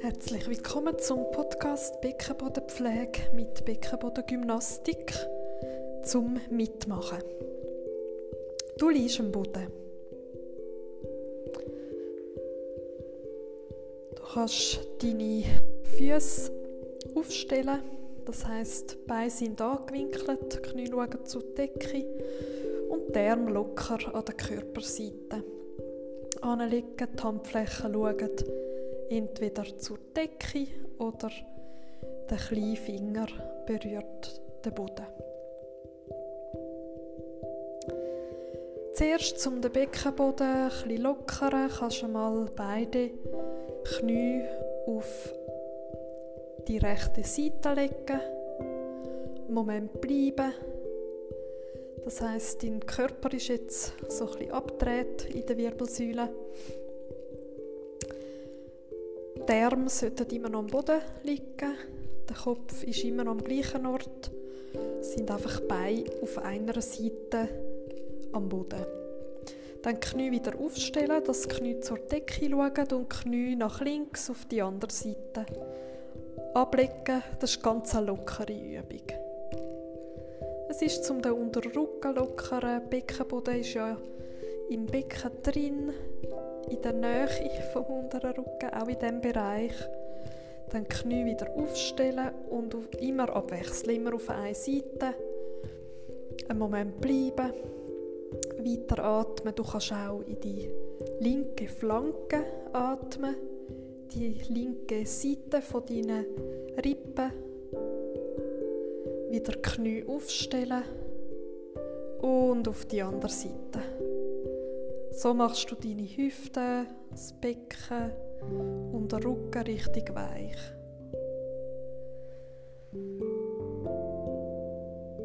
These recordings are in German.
Herzlich willkommen zum Podcast Beckenbodenpflege mit Beckenbodengymnastik zum Mitmachen. Du liegst am Boden. Du kannst deine Füße aufstellen, das heißt, die Beine sind angewinkelt, die Knie schauen zur Decke und die Arme locker an der Körperseite. Anlegen, die Handflächen schauen entweder zur Decke oder der kleine Finger berührt den Boden. Zuerst um den Beckenboden bisschen lockern, kannst du mal beide Knie auf die rechte Seite legen. Einen Moment bleiben. Das heißt, dein Körper ist jetzt so ein bisschen abgedreht in der Wirbelsäule. Die Arme sollten immer noch am Boden liegen. Der Kopf ist immer noch am gleichen Ort. Es sind einfach Beine auf einer Seite am Boden. Dann Knie wieder aufstellen, die Knie zur Decke schauen und Knie nach links auf die andere Seite. Ablegen, das ist ganz eine lockere Übung. Es ist zum den unteren Rücken lockern. Beckenboden ist ja im Becken drin in der Nähe vom unteren Rücken, auch in diesem Bereich. Dann Knie wieder aufstellen und immer abwechseln, immer auf eine Seite. Einen Moment bleiben, weiter atmen. Du kannst auch in die linke Flanke atmen, die linke Seite von deinen Rippen. Wieder Knie aufstellen und auf die andere Seite. So machst du deine Hüfte, das Becken und den Rücken richtig weich.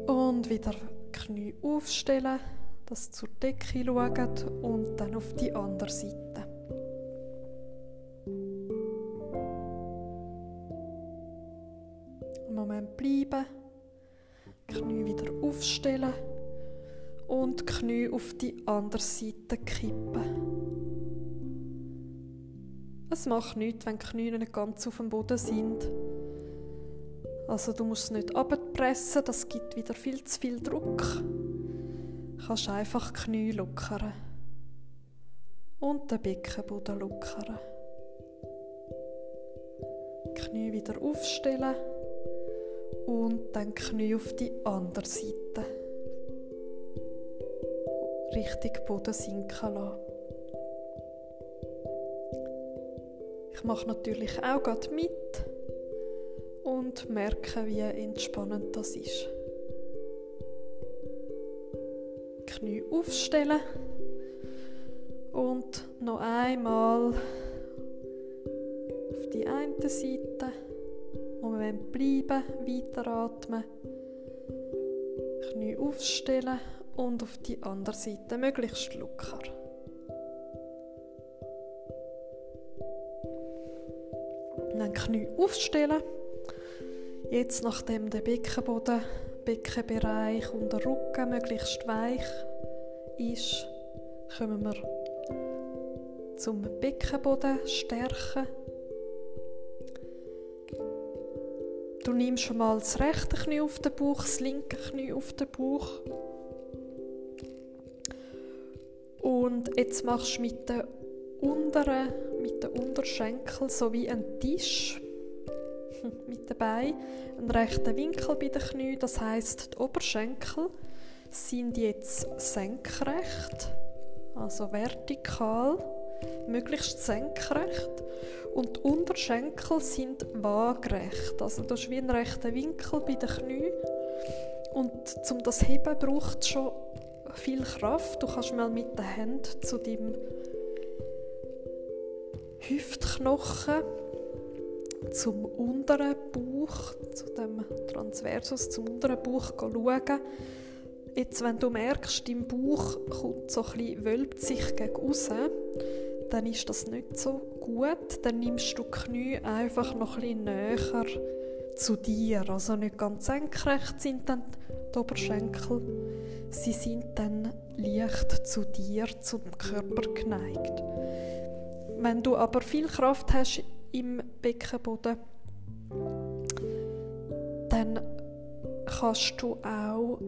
Und wieder Knie aufstellen, dass zur Decke schaut und dann auf die andere Seite. Andere Seite kippen. Es macht nichts, wenn die Knie nicht ganz auf dem Boden sind. Also du musst es nicht abpressen, das gibt wieder viel zu viel Druck. Du kannst einfach die Knie lockern. Und den Beckenboden lockern. Die Knie wieder aufstellen und dann Knie auf die andere Seite richtig Boden sinken lassen. Ich mache natürlich auch gerade mit und merke, wie entspannend das ist. Knie aufstellen und noch einmal auf die eine Seite. Moment bleiben, weiteratmen. Knie aufstellen und auf die andere Seite möglichst locker. Dann Knie aufstellen. Jetzt, nachdem der Beckenboden, Beckenbereich und der Rücken möglichst weich ist, kommen wir zum Beckenboden stärken. Du nimmst schon mal das rechte Knie auf den Bauch, das linke Knie auf den Bauch jetzt machst du mit den unteren, mit den Unterschenkeln so wie ein Tisch mit dabei einen rechten Winkel bei den Knien. Das heißt, die Oberschenkel sind jetzt senkrecht, also vertikal, möglichst senkrecht. Und die Unterschenkel sind waagerecht. Also du hast wie einen rechten Winkel bei den Knien. Und um das Heben braucht schon viel Kraft. Du kannst mal mit den Händen zu deinem Hüftknochen, zum unteren Bauch, zu dem Transversus, zum unteren Bauch schauen. Jetzt, wenn du merkst, dein Bauch kommt so ein wölbt sich gegen raus, dann ist das nicht so gut. Dann nimmst du die Knie einfach noch ein bisschen näher zu dir. Also nicht ganz senkrecht sind dann die Oberschenkel, sie sind dann leicht zu dir, zum Körper geneigt. Wenn du aber viel Kraft hast im Beckenboden, dann kannst du auch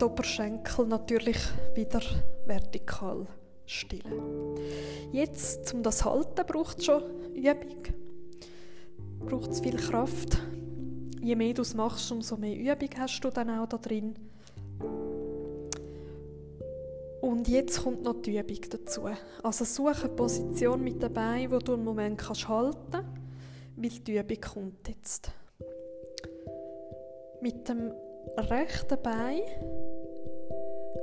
die Oberschenkel natürlich wieder vertikal stellen. Jetzt, um das halten, braucht es schon Übung. Braucht es viel Kraft. Je mehr du es machst, umso mehr Übung hast du dann auch da drin. Und jetzt kommt noch die Übung dazu. Also suche eine Position mit dabei, wo du einen Moment kannst halten kannst, weil die Übung kommt jetzt. Mit dem rechten Bein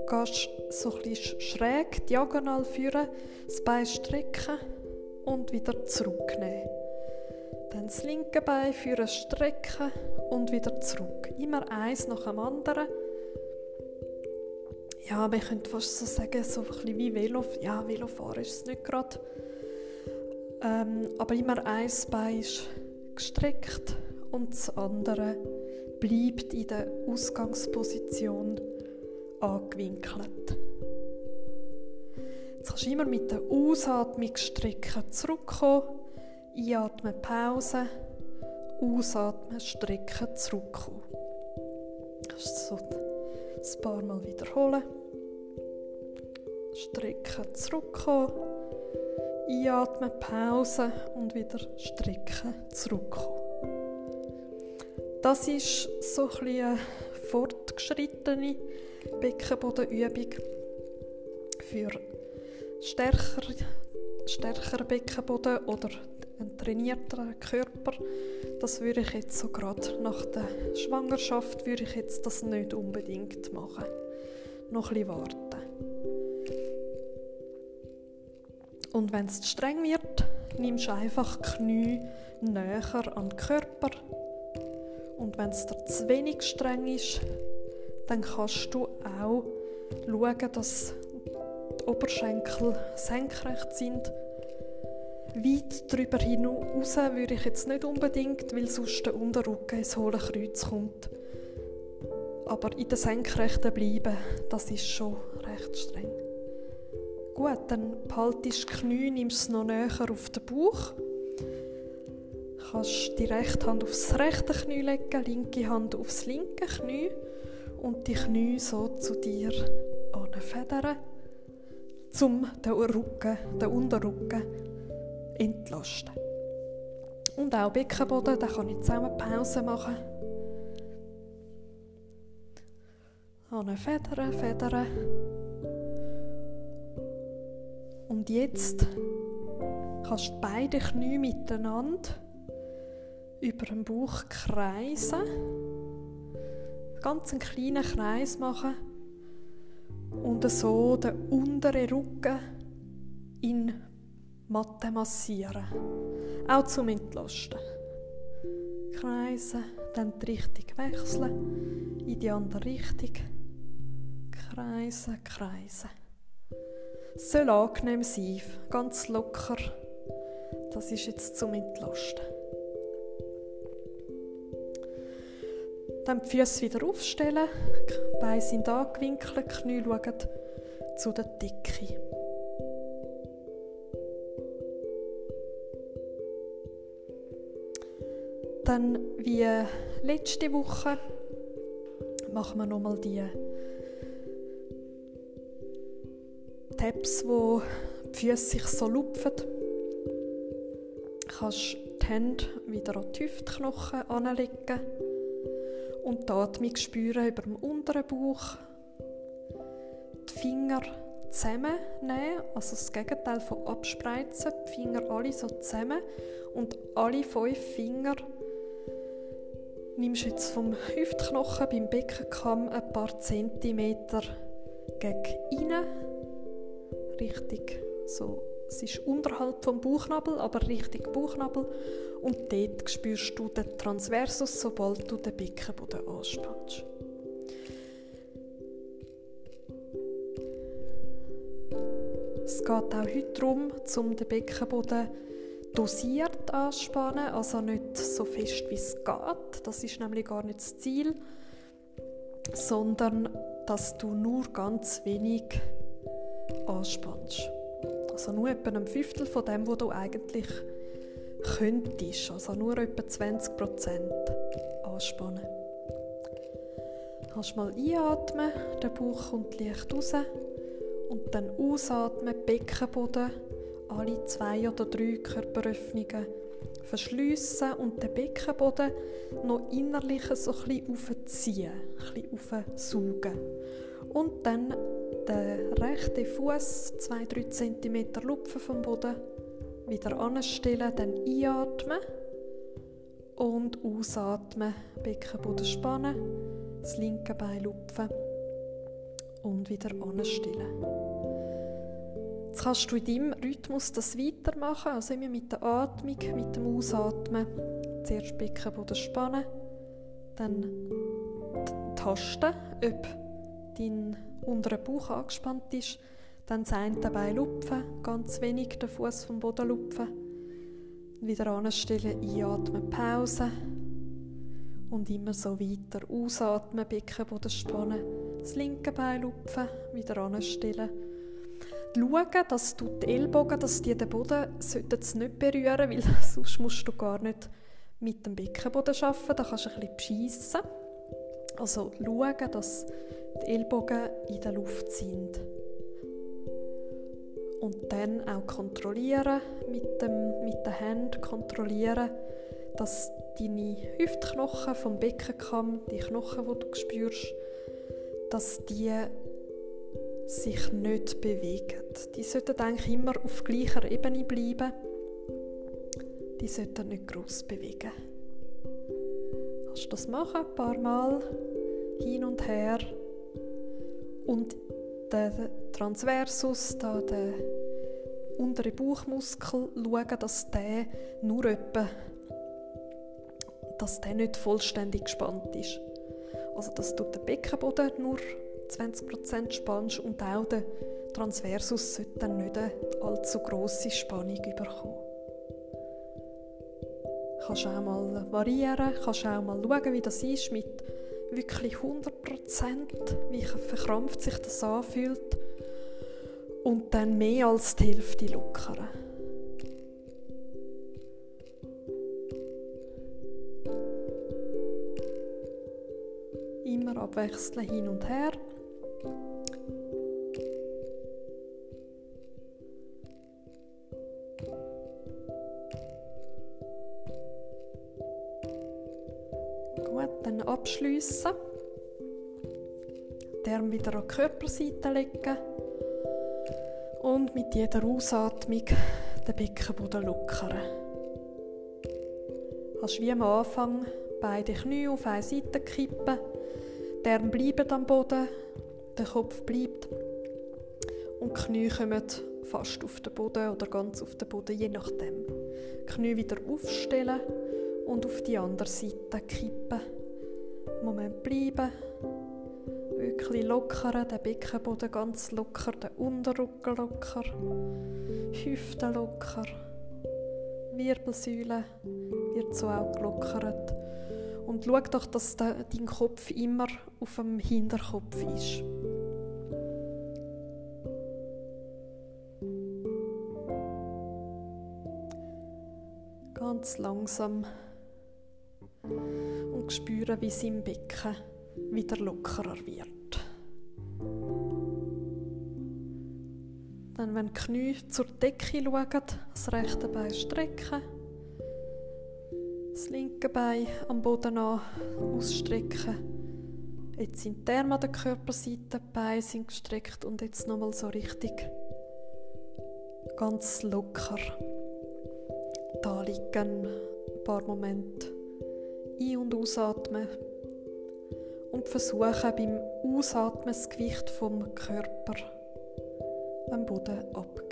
gehst so ein schräg, diagonal führen, das Bein strecken und wieder zurücknehmen. Dann das linke Bein führen, strecken und wieder zurück. Immer eins nach dem anderen. Ja, man könnte fast so sagen, so ein bisschen wie Velo. Ja, Velofahren ist es nicht gerade. Ähm, aber immer eins Bein ist gestreckt und das andere bleibt in der Ausgangsposition angewinkelt. Jetzt kannst du immer mit der Ausatmung strecken zurückkommen, einatmen, Pause, ausatmen, strecken, zurückkommen. Kannst du so ein paar Mal wiederholen. Strecken, zurückkommen, einatmen, Pause und wieder strecken, zurückkommen. Das ist so ein eine fortgeschrittene Beckenbodenübung für stärker, stärkeren Beckenboden oder einen trainierteren Körper. Das würde ich jetzt so gerade nach der Schwangerschaft würde ich jetzt das nicht unbedingt machen. Noch ein bisschen warten. Und wenn es streng wird, nimmst du einfach die Knie näher an den Körper und wenn es dir zu wenig streng ist, dann kannst du auch schauen, dass die Oberschenkel senkrecht sind. Weit darüber hinaus würde ich jetzt nicht unbedingt, weil sonst der Unterrücken ins hohle Kreuz kommt. Aber in der Senkrechten bleiben, das ist schon recht streng. Gut, dann behaltest du die Knie, nimmst es noch näher auf den Bauch kannst die rechte Hand aufs rechte Knie legen, linke Hand aufs linke Knie und die Knie so zu dir anfedern, um den Rücken, den Unterrücken entlasten. Und auch Beckenboden, da kann ich zusammen Pause machen. Federn, federn. Und jetzt kannst du beide Knie miteinander über den Bauch kreisen. Ganz einen kleinen Kreis machen und so den unteren Rücken in Matte massieren. Auch zum Entlasten. Kreisen, dann die Richtung wechseln, in die andere Richtung. Kreisen, kreisen. Es soll angenehm sein, ganz locker. Das ist jetzt zum Entlasten. Dann die Füße wieder aufstellen, die Beine sind angewinkelt, die Knie schauen zu der Decke. Dann wie letzte Woche machen wir nochmal die Tabs, wo die Füße sich so lupfen. Kannst die Hände wieder an die Hüftknochen anlegen und die Atmung spüren über dem unteren Bauch. Die Finger zusammennehmen, also das Gegenteil von abspreizen, die Finger alle so zusammen und alle fünf Finger nimmst jetzt vom Hüftknochen beim Beckenkamm ein paar Zentimeter gegen innen, richtig so es ist unterhalb vom Bauchnabel, aber richtig Bauchnabel. Und dort spürst du den Transversus, sobald du den Beckenboden anspannst. Es geht auch heute darum, um den Beckenboden dosiert anspannen, also nicht so fest wie es geht. Das ist nämlich gar nicht das Ziel, sondern dass du nur ganz wenig anspannst. Also nur etwa ein Fünftel von dem, was du eigentlich könntest. Also nur etwa 20% anspannen. Kannst mal einatmen, der Bauch kommt leicht raus und dann ausatmen, Beckenboden, alle zwei oder drei Körperöffnungen verschliessen und den Beckenboden noch innerlich so ein bisschen aufziehen, ein bisschen aufsaugen. Und dann den rechten Fuß 2-3 cm lupfen vom Boden, wieder anstellen, dann einatmen und ausatmen, Beckenboden spannen, das linke Bein lupfen und wieder anstellen. Jetzt kannst du in deinem Rhythmus das weitermachen, also immer mit der Atmung, mit dem Ausatmen. Zuerst Beckenboden spannen, dann tasten, ob dein unterer Bauch angespannt ist, dann das eine Bein lupfen, ganz wenig den Fuß vom Boden lupfen, wieder anstellen, einatmen, Pause. Und immer so weiter. Ausatmen, Beckenboden spannen, das linke Bein lupfen, wieder anstellen schauen, dass du die Ellbogen, dass die den Boden nicht berühren weil sonst musst du gar nicht mit dem Beckenboden arbeiten, da kannst du ein bisschen beschissen. Also schauen, dass die Ellbogen in der Luft sind. Und dann auch kontrollieren, mit, dem, mit den Händen kontrollieren, dass deine Hüftknochen vom Beckenkamm, die Knochen, die du spürst, dass die sich nicht bewegen. Die sollten eigentlich immer auf gleicher Ebene bleiben. Die sollten nicht groß bewegen. Kannst du das machen, ein paar Mal hin und her und der Transversus, da der untere Bauchmuskel, schauen, dass der nur etwa, dass der nicht vollständig gespannt ist. Also dass du den Beckenboden nur 20% spannst und auch der Transversus sollte dann nicht allzu grosse Spannung bekommen. Kannst auch mal variieren, kannst auch mal schauen, wie das ist mit wirklich 100%, wie verkrampft sich das anfühlt und dann mehr als die Hälfte lockern. Immer abwechseln hin und her. Dann abschliessen. Den Arm wieder an die Körperseite legen und mit jeder Ausatmung den Beckenboden lockern. Hast wie am Anfang beide Knie auf eine Seite kippen, der Arm bleibt am Boden, der Kopf bleibt und die Knie kommen fast auf den Boden oder ganz auf den Boden, je nachdem. Die Knie wieder aufstellen und auf die andere Seite kippen. Moment bleiben. Wirklich lockern, den Beckenboden ganz locker, den Unterrücken locker, Hüften locker, Wirbelsäule wird so auch gelockert. Und schau doch, dass dein Kopf immer auf dem Hinterkopf ist. Ganz langsam und spüren, wie sein Becken wieder lockerer wird. Dann, wenn die Knie zur Decke schauen, das rechte Bein strecken, das linke Bein am Boden an ausstrecken. Jetzt sind die Arme an der Körperseite, die Beine sind gestreckt und jetzt nochmal so richtig ganz locker da liegen ein paar Momente ein- und ausatmen und versuchen beim Ausatmen das Gewicht vom Körper am Boden abzugeben.